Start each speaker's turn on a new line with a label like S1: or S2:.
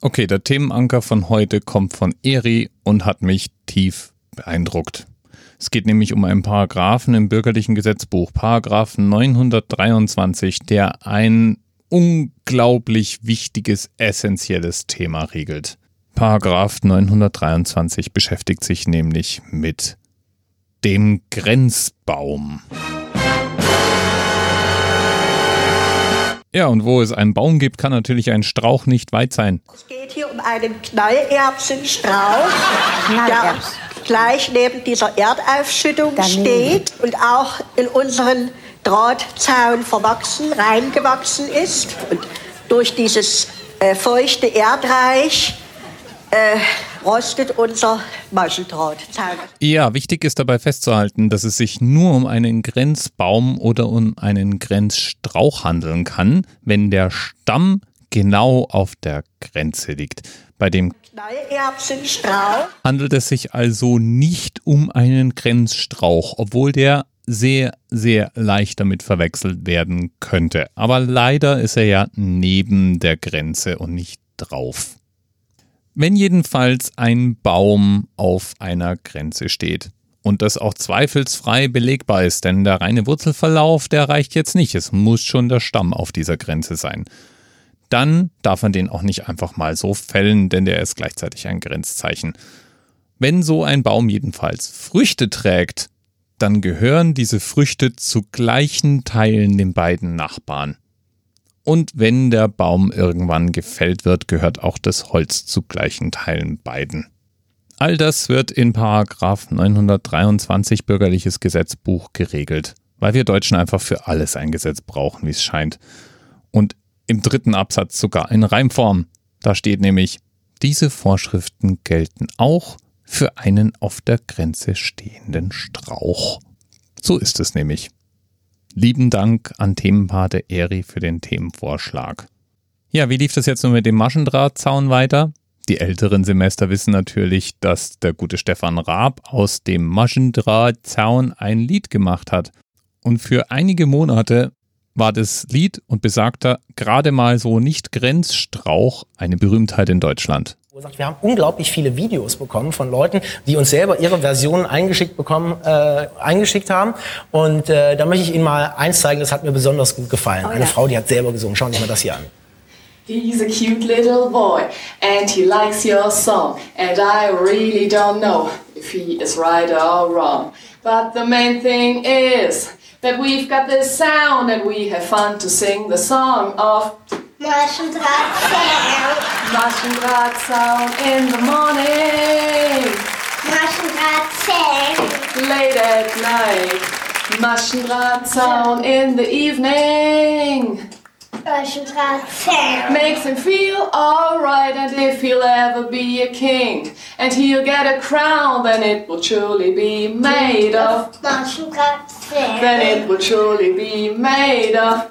S1: Okay, der Themenanker von heute kommt von Eri und hat mich tief beeindruckt. Es geht nämlich um einen Paragraphen im bürgerlichen Gesetzbuch, Paragraph 923, der ein unglaublich wichtiges, essentielles Thema regelt. Paragraph 923 beschäftigt sich nämlich mit dem Grenzbaum. Ja, und wo es einen Baum gibt, kann natürlich ein Strauch nicht weit sein.
S2: Es geht hier um einen Knallerbsenstrauch, der gleich neben dieser Erdaufschüttung
S3: Daneben.
S2: steht und auch in unseren Drahtzaun verwachsen, reingewachsen ist. Und durch dieses äh, feuchte Erdreich äh, rostet unser Maschendrahtzaun.
S1: Ja, wichtig ist dabei festzuhalten, dass es sich nur um einen Grenzbaum oder um einen Grenzstrauch handeln kann, wenn der Stamm genau auf der Grenze liegt. Bei dem
S2: Knallerbsenstrauch.
S1: handelt es sich also nicht um einen Grenzstrauch, obwohl der sehr, sehr leicht damit verwechselt werden könnte. Aber leider ist er ja neben der Grenze und nicht drauf. Wenn jedenfalls ein Baum auf einer Grenze steht und das auch zweifelsfrei belegbar ist, denn der reine Wurzelverlauf, der reicht jetzt nicht. Es muss schon der Stamm auf dieser Grenze sein. Dann darf man den auch nicht einfach mal so fällen, denn der ist gleichzeitig ein Grenzzeichen. Wenn so ein Baum jedenfalls Früchte trägt, dann gehören diese Früchte zu gleichen Teilen den beiden Nachbarn. Und wenn der Baum irgendwann gefällt wird, gehört auch das Holz zu gleichen Teilen beiden. All das wird in Paragraph 923 Bürgerliches Gesetzbuch geregelt, weil wir Deutschen einfach für alles ein Gesetz brauchen, wie es scheint. Und im dritten Absatz sogar in Reimform. Da steht nämlich, diese Vorschriften gelten auch für einen auf der Grenze stehenden Strauch. So ist es nämlich. Lieben Dank an Themenpate Eri für den Themenvorschlag. Ja, wie lief das jetzt nur mit dem Maschendrahtzaun weiter? Die älteren Semester wissen natürlich, dass der gute Stefan Raab aus dem Maschendrahtzaun ein Lied gemacht hat. Und für einige Monate war das Lied und besagter gerade mal so nicht Grenzstrauch eine Berühmtheit in Deutschland.
S4: Wir haben unglaublich viele Videos bekommen von Leuten, die uns selber ihre Versionen eingeschickt bekommen, äh, eingeschickt haben. Und äh, da möchte ich Ihnen mal eins zeigen, das hat mir besonders gut gefallen. Eine Frau, die hat selber gesungen. Schauen Sie sich mal das hier an.
S5: He's a cute little boy and he likes your song. And I really don't know if he is right or wrong. But the main thing is that we've got this sound and we have fun to sing the song of
S3: Maschendrahtzaun.
S5: Maschendrahtzaun in the morning,
S3: Maschendrahtzaun.
S5: late at night. Maschendrahtzaun in the evening. Makes him feel alright, and if he'll ever be a king, and he'll get a crown, then it will surely be made of. Then it will surely be made of.